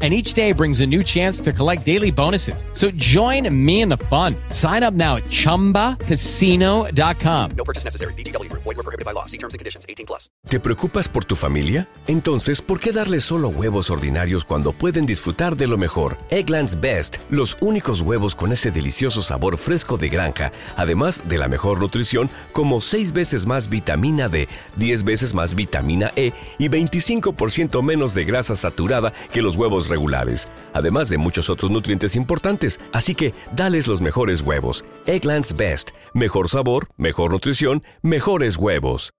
and each day brings a new chance to collect daily bonuses. So join me in the fun. Sign up now at ChumbaCasino.com. No purchase necessary. VGW Group. Void were prohibited by law. See terms and conditions. 18 plus. ¿Te preocupas por tu familia? Entonces, ¿por qué darles solo huevos ordinarios cuando pueden disfrutar de lo mejor? Eggland's Best, los únicos huevos con ese delicioso sabor fresco de granja, además de la mejor nutrición, como 6 veces más vitamina D, 10 veces más vitamina E y 25% menos de grasa saturada que los huevos regulares, además de muchos otros nutrientes importantes. Así que dales los mejores huevos. Eggland's Best. Mejor sabor, mejor nutrición, mejores huevos.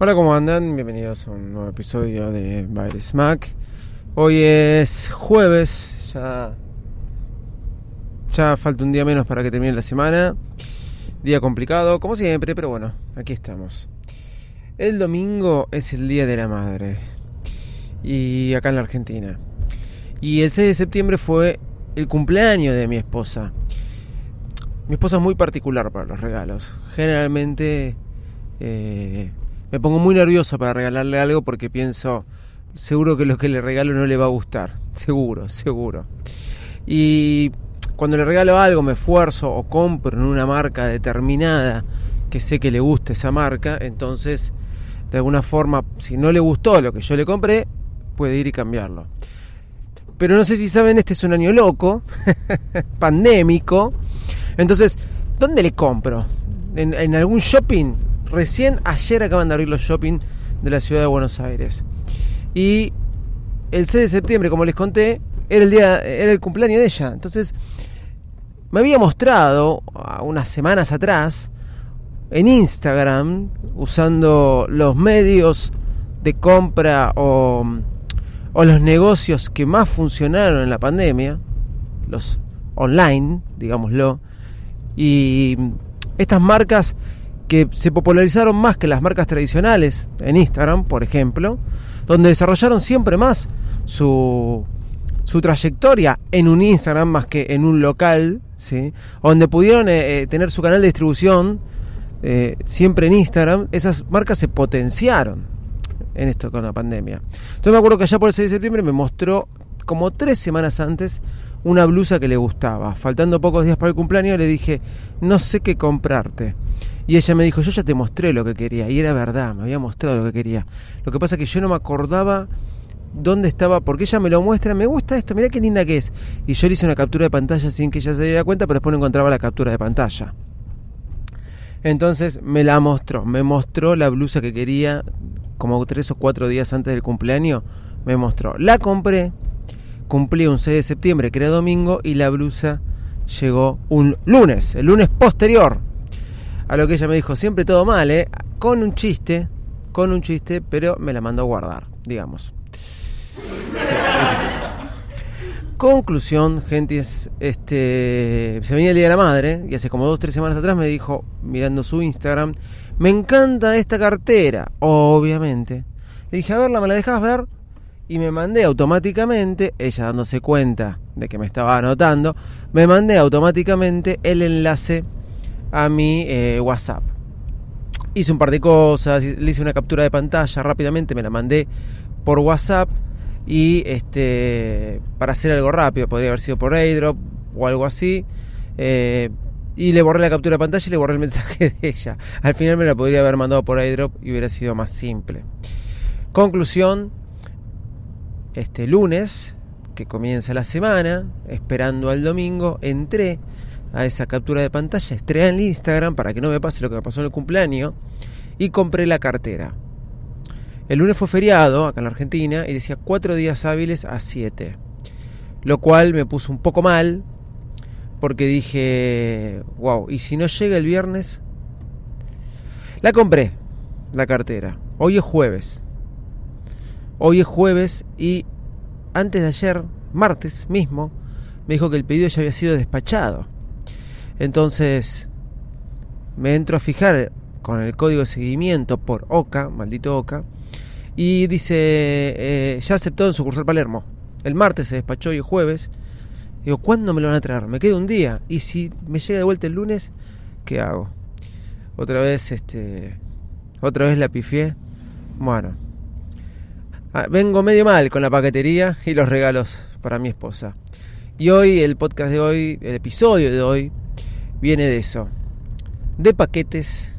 Hola, ¿cómo andan? Bienvenidos a un nuevo episodio de Baile Smack. Hoy es jueves, ya, ya falta un día menos para que termine la semana. Día complicado, como siempre, pero bueno, aquí estamos. El domingo es el Día de la Madre. Y acá en la Argentina. Y el 6 de septiembre fue el cumpleaños de mi esposa. Mi esposa es muy particular para los regalos. Generalmente eh, me pongo muy nervioso para regalarle algo porque pienso, seguro que lo que le regalo no le va a gustar. Seguro, seguro. Y cuando le regalo algo, me esfuerzo o compro en una marca determinada que sé que le gusta esa marca, entonces de alguna forma, si no le gustó lo que yo le compré, puede ir y cambiarlo. Pero no sé si saben, este es un año loco, pandémico. Entonces, ¿dónde le compro? ¿En, ¿En, algún shopping? Recién ayer acaban de abrir los shopping de la ciudad de Buenos Aires. Y el 6 de septiembre, como les conté, era el día, era el cumpleaños de ella. Entonces, me había mostrado unas semanas atrás en Instagram, usando los medios de compra o, o, los negocios que más funcionaron en la pandemia, los online, digámoslo, y estas marcas que se popularizaron más que las marcas tradicionales en Instagram, por ejemplo, donde desarrollaron siempre más su, su trayectoria en un Instagram más que en un local, ¿sí? donde pudieron eh, tener su canal de distribución eh, siempre en Instagram, esas marcas se potenciaron en esto con la pandemia. Entonces me acuerdo que allá por el 6 de septiembre me mostró como tres semanas antes una blusa que le gustaba. Faltando pocos días para el cumpleaños le dije, no sé qué comprarte. Y ella me dijo, yo ya te mostré lo que quería. Y era verdad, me había mostrado lo que quería. Lo que pasa es que yo no me acordaba dónde estaba, porque ella me lo muestra, me gusta esto, mira qué linda que es. Y yo le hice una captura de pantalla sin que ella se diera cuenta, pero después no encontraba la captura de pantalla. Entonces me la mostró, me mostró la blusa que quería como tres o cuatro días antes del cumpleaños, me mostró. La compré, cumplí un 6 de septiembre, que era domingo, y la blusa llegó un lunes, el lunes posterior. A lo que ella me dijo, siempre todo mal, ¿eh? Con un chiste, con un chiste, pero me la mandó a guardar, digamos. Sí, Conclusión, gente, este, se venía el Día de la Madre y hace como dos tres semanas atrás me dijo, mirando su Instagram, me encanta esta cartera, obviamente. Le dije, a verla, ¿me la dejas ver? Y me mandé automáticamente, ella dándose cuenta de que me estaba anotando, me mandé automáticamente el enlace a mi eh, WhatsApp. Hice un par de cosas, le hice una captura de pantalla rápidamente, me la mandé por WhatsApp y este para hacer algo rápido, podría haber sido por airdrop o algo así. Eh, y le borré la captura de pantalla y le borré el mensaje de ella. Al final me la podría haber mandado por airdrop y hubiera sido más simple. Conclusión, este lunes, que comienza la semana, esperando al domingo, entré, a esa captura de pantalla, estrella en Instagram para que no me pase lo que me pasó en el cumpleaños y compré la cartera. El lunes fue feriado acá en la Argentina y decía cuatro días hábiles a 7. Lo cual me puso un poco mal porque dije, wow, ¿y si no llega el viernes? La compré, la cartera. Hoy es jueves. Hoy es jueves y antes de ayer, martes mismo, me dijo que el pedido ya había sido despachado. Entonces me entro a fijar con el código de seguimiento por OCA, maldito OCA, y dice, eh, ya aceptó en sucursal Palermo. El martes se despachó y el jueves. Digo, ¿cuándo me lo van a traer? Me queda un día. Y si me llega de vuelta el lunes, ¿qué hago? Otra vez, este. Otra vez la pifié. Bueno. Ah, vengo medio mal con la paquetería y los regalos para mi esposa. Y hoy, el podcast de hoy, el episodio de hoy, viene de eso. De paquetes,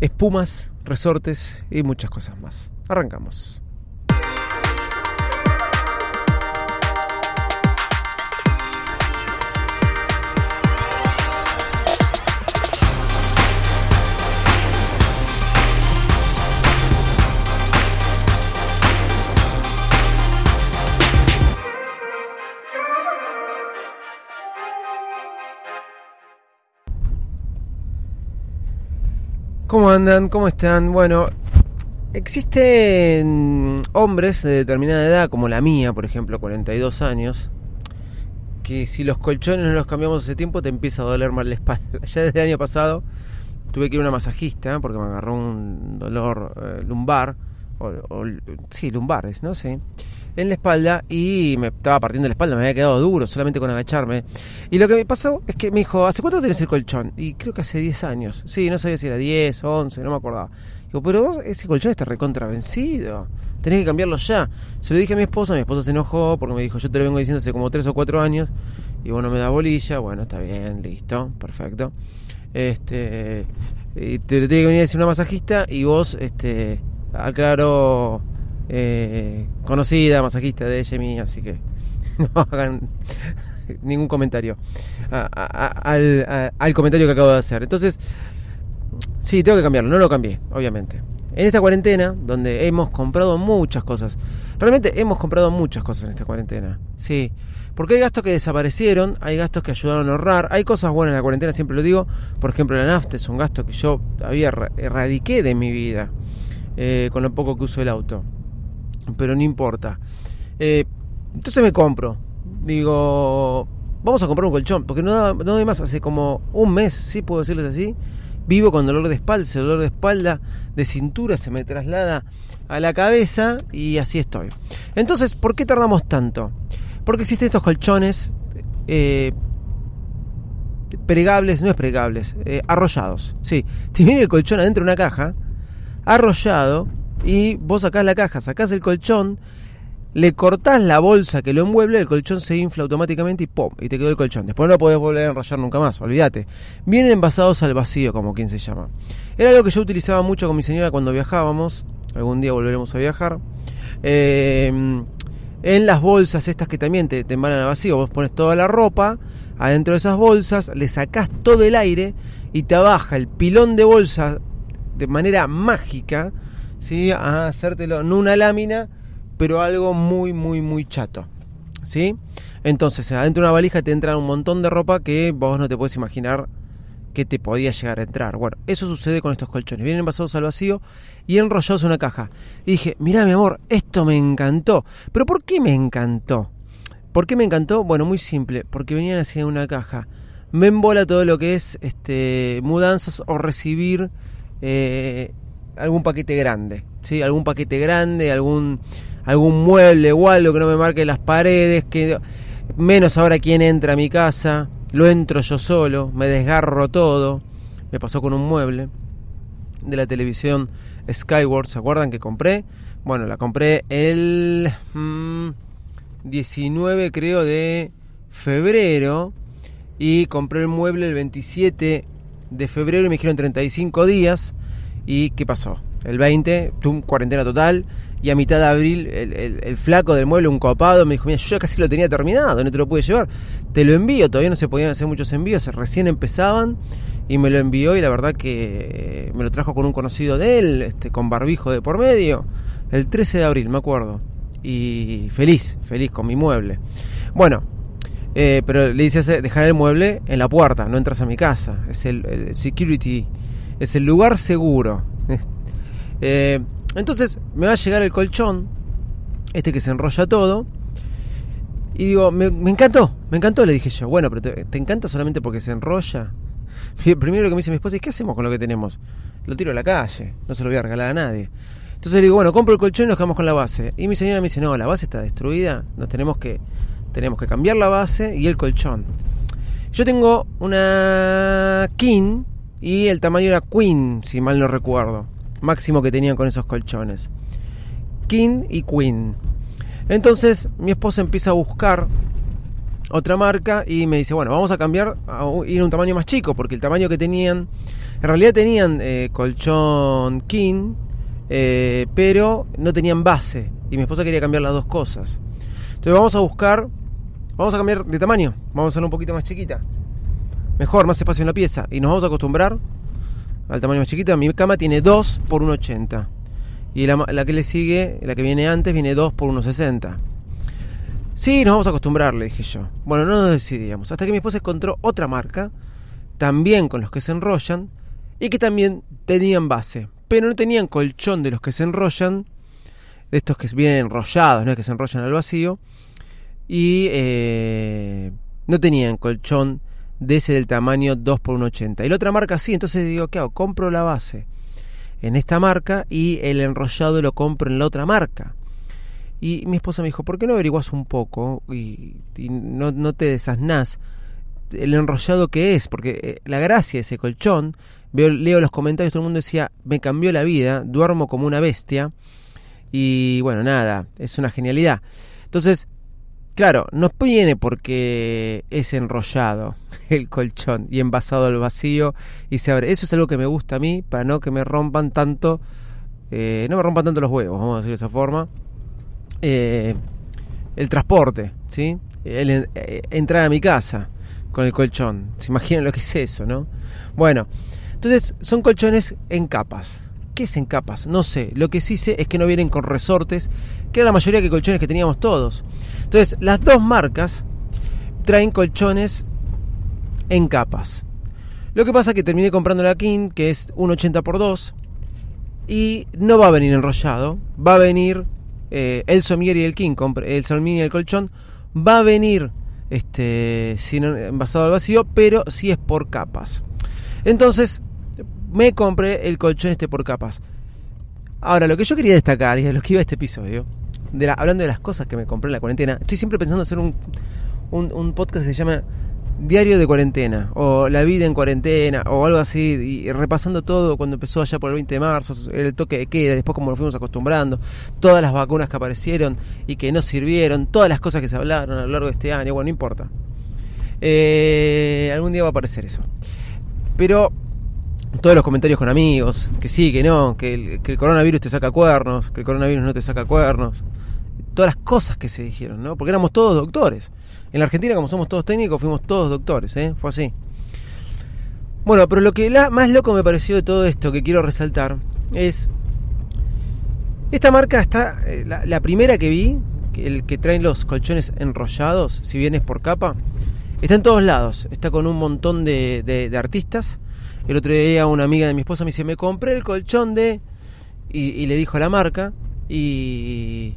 espumas, resortes y muchas cosas más. Arrancamos. ¿Cómo andan? ¿Cómo están? Bueno, existen hombres de determinada edad, como la mía, por ejemplo, 42 años, que si los colchones no los cambiamos hace tiempo te empieza a doler mal la espalda. Ya desde el año pasado tuve que ir a una masajista porque me agarró un dolor eh, lumbar, o, o, sí, lumbares, ¿no? Sí en la espalda y me estaba partiendo la espalda, me había quedado duro solamente con agacharme. Y lo que me pasó es que me dijo, ¿hace cuánto tenés el colchón? Y creo que hace 10 años. Sí, no sabía si era 10, 11, no me acordaba. Digo, pero vos, ese colchón está recontravencido. Tenés que cambiarlo ya. Se lo dije a mi esposa, mi esposa se enojó porque me dijo, yo te lo vengo diciendo hace como 3 o 4 años. Y bueno, me da bolilla. Bueno, está bien, listo, perfecto. Este, y te lo tiene que venir a decir una masajista y vos, este, aclaro eh, conocida, masajista de mí, así que no hagan ningún comentario al, comentario que acabo de hacer. Entonces, sí, tengo que cambiarlo, no lo cambié, obviamente. En esta cuarentena, donde hemos comprado muchas cosas, realmente hemos comprado muchas cosas en esta cuarentena, sí, porque hay gastos que desaparecieron, hay gastos que ayudaron a ahorrar, hay cosas buenas en la cuarentena, siempre lo digo, por ejemplo la nafta es un gasto que yo había erradiqué de mi vida, eh, con lo poco que uso el auto pero no importa. Eh, entonces me compro. Digo, vamos a comprar un colchón, porque no da, no doy más, hace como un mes, sí puedo decirles así. Vivo con dolor de espalda, dolor de espalda, de cintura, se me traslada a la cabeza y así estoy. Entonces, ¿por qué tardamos tanto? Porque existen estos colchones eh, pregables, no es pregables, eh, arrollados. Sí, te viene el colchón adentro de una caja, arrollado, y vos sacás la caja, sacás el colchón, le cortás la bolsa que lo envuelve, el colchón se infla automáticamente y ¡pum! Y te quedó el colchón. Después no lo podés volver a enrollar nunca más, olvídate. Vienen envasados al vacío, como quien se llama. Era algo que yo utilizaba mucho con mi señora cuando viajábamos. Algún día volveremos a viajar. Eh, en las bolsas estas que también te, te embalan al vacío, vos pones toda la ropa adentro de esas bolsas, le sacás todo el aire y te baja el pilón de bolsa de manera mágica ¿sí? a hacértelo, no una lámina, pero algo muy, muy, muy chato. ¿sí? Entonces, adentro de una valija te entra un montón de ropa que vos no te puedes imaginar que te podía llegar a entrar. Bueno, eso sucede con estos colchones. Vienen envasados al vacío y enrollados en una caja. Y dije, mira mi amor, esto me encantó. ¿Pero por qué me encantó? ¿Por qué me encantó? Bueno, muy simple, porque venían así en una caja. Me embola todo lo que es este mudanzas o recibir eh, algún paquete grande, ¿sí? Algún paquete grande, algún algún mueble o algo que no me marque las paredes, que menos ahora quién entra a mi casa, lo entro yo solo, me desgarro todo. Me pasó con un mueble de la televisión Skyward, ¿se acuerdan que compré? Bueno, la compré el mmm, 19 creo de febrero y compré el mueble el 27 de febrero y me dijeron 35 días ¿Y qué pasó? El 20, tum, cuarentena total y a mitad de abril el, flaco del mueble, un copado, me dijo, mira, yo casi lo tenía terminado, no te lo pude llevar, te lo envío, todavía no se podían hacer muchos envíos, recién empezaban y me lo envió y la verdad que me lo trajo con un conocido de él, este, con barbijo de por medio, el 13 de abril, me acuerdo, y feliz, feliz con mi mueble. Bueno, eh, pero le dices eh, dejar el mueble en la puerta, no entras a mi casa, es el security, es el lugar seguro. Eh, entonces me va a llegar el colchón, este que se enrolla todo. Y digo, me, encantó, me encantó, le dije yo. Bueno, pero te, encanta solamente porque se enrolla. Primero lo que me dice mi esposa es, ¿qué hacemos con lo que tenemos? Lo tiro a la calle, no se lo voy a regalar a nadie. Entonces le digo, bueno, compro el colchón y nos quedamos con la base. Y mi señora me dice, no, la base está destruida, nos tenemos que, tenemos que cambiar la base y el colchón. Yo tengo una King y el tamaño era Queen, si mal no recuerdo. Máximo que tenían con esos colchones. King y Queen. Entonces mi esposa empieza a buscar otra marca y me dice, bueno, vamos a cambiar a ir a un tamaño más chico, porque el tamaño que tenían, en realidad tenían eh, colchón King, eh, pero no tenían base. Y mi esposa quería cambiar las dos cosas. Entonces vamos a buscar, vamos a cambiar de tamaño, vamos a hacerla un poquito más chiquita. Mejor, más espacio en la pieza. Y nos vamos a acostumbrar al tamaño más chiquito. Mi cama tiene 2 por 1,80. Y la, que le sigue, la que viene antes, viene 2 por 1,60. Sí, nos vamos a acostumbrar, le dije yo. Bueno, no nos decidíamos. Hasta que mi esposa encontró otra marca, también con los que se enrollan, y que también tenían base. Pero no tenían colchón de los que se enrollan, de estos que vienen enrollados, no es que se enrollan al vacío. Y eh, no tenían colchón de ese del tamaño 2 por 1,80. Y la otra marca sí, entonces digo, ¿qué hago? Compro la base en esta marca y el enrollado lo compro en la otra marca. Y mi esposa me dijo, ¿por qué no averiguas un poco y, y no, no te desasnás el enrollado que es? Porque eh, la gracia de ese colchón, veo, leo los comentarios, todo el mundo decía, me cambió la vida, duermo como una bestia. Y bueno, nada, es una genialidad. Entonces, claro, no viene porque es enrollado el colchón y envasado al vacío y se abre. Eso es algo que me gusta a mí, para no que me rompan tanto, eh, no me rompan tanto los huevos, vamos a decir de esa forma. Eh, el transporte, ¿sí? Eh, entrar a mi casa con el colchón. ¿Se imaginan lo que es eso, no? Bueno, entonces son colchones en capas. ¿Qué es en capas? No sé. Lo que sí sé es que no vienen con resortes, que era la mayoría de colchones que teníamos todos. Entonces, las dos marcas traen colchones en capas. Lo que pasa es que terminé comprando la King, que es un 80 por 2 y no va a venir enrollado, va a venir eh, el somier y el king, el somier y el colchón, va a venir este sin envasado al vacío, pero sí es por capas. Entonces, me compré el colchón este por capas. Ahora, lo que yo quería destacar, y a lo que iba a este episodio, de la- hablando de las cosas que me compré en la cuarentena, estoy siempre pensando hacer un, un, un podcast que se llama Diario de cuarentena, o La vida en cuarentena, o algo así, y repasando todo cuando empezó allá por el 20 de marzo, el toque de queda, después como nos fuimos acostumbrando, todas las vacunas que aparecieron y que no sirvieron, todas las cosas que se hablaron a lo largo de este año, bueno, no importa. Eh, algún día va a aparecer eso. Pero todos los comentarios con amigos, que sí, que no, que el, que el coronavirus te saca cuernos, que el coronavirus no te saca cuernos, todas las cosas que se dijeron, ¿no? Porque éramos todos doctores. En la Argentina, como somos todos técnicos, fuimos todos doctores, ¿eh? Fue así. Bueno, pero lo que más loco me pareció de todo esto que quiero resaltar es. Esta marca está. eh, La, primera que vi, el que traen los colchones enrollados, si bien es por capa, está en todos lados. Está con un montón de, artistas. El otro día una amiga de mi esposa me dice: Me compré el colchón de. Y, y le dijo la marca. Y.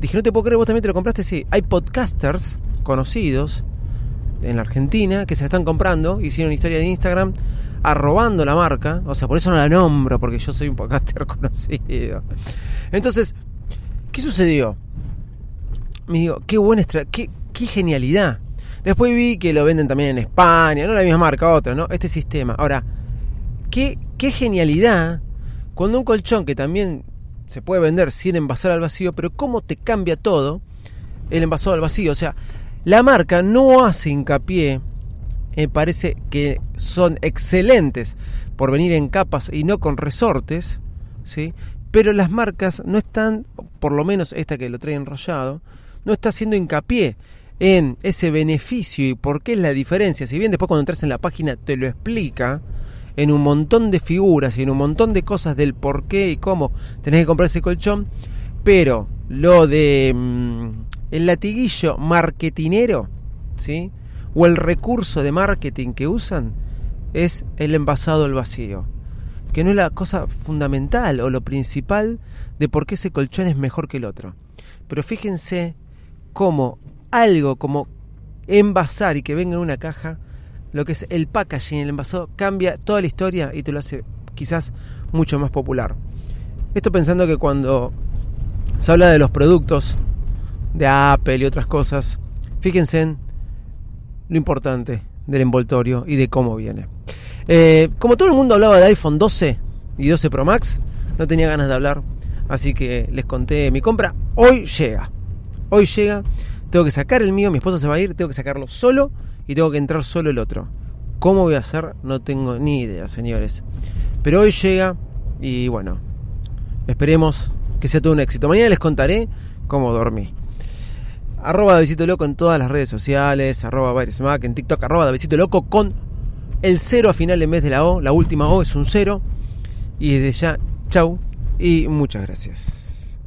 Dije, no te puedo creer, vos también te lo compraste. Sí, hay podcasters conocidos en la Argentina que se están comprando. Hicieron historia de Instagram arrobando la marca. O sea, por eso no la nombro, porque yo soy un podcaster conocido. Entonces, ¿qué sucedió? Me digo, qué buena qué, qué genialidad. Después vi que lo venden también en España, no la misma marca, otra, ¿no? Este sistema. Ahora, qué, qué genialidad cuando un colchón que también se puede vender sin envasar al vacío, pero cómo te cambia todo el envasado al vacío. O sea, la marca no hace hincapié, me parece que son excelentes por venir en capas y no con resortes, ¿sí? Pero las marcas no están, por lo menos esta que lo trae enrollado, no está haciendo hincapié en ese beneficio y por qué es la diferencia. Si bien después cuando entras en la página te lo explica en un montón de figuras y en un montón de cosas del por qué y cómo tenés que comprar ese colchón, pero lo de mm, el latiguillo marketinero, ¿sí? O el recurso de marketing que usan es el envasado al vacío, que no es la cosa fundamental o lo principal de por qué ese colchón es mejor que el otro. Pero fíjense cómo algo como envasar y que venga en una caja, lo que es el packaging, el envasado, cambia toda la historia y te lo hace quizás mucho más popular. Esto pensando que cuando se habla de los productos de Apple y otras cosas, fíjense en lo importante del envoltorio y de cómo viene. Eh, como todo el mundo hablaba de iPhone 12 y 12 Pro Max, no tenía ganas de hablar, así que les conté mi compra. Hoy llega, hoy llega tengo que sacar el mío, mi esposo se va a ir, tengo que sacarlo solo y tengo que entrar solo el otro. ¿Cómo voy a hacer? No tengo ni idea, señores. Pero hoy llega y bueno, esperemos que sea todo un éxito. Mañana les contaré cómo dormí. Arroba Davidito Loco en todas las redes sociales, arroba Mac en TikTok, arroba Davidito Loco con el cero a final en vez de la O. La última O es un cero. Y desde ya, chau y muchas gracias.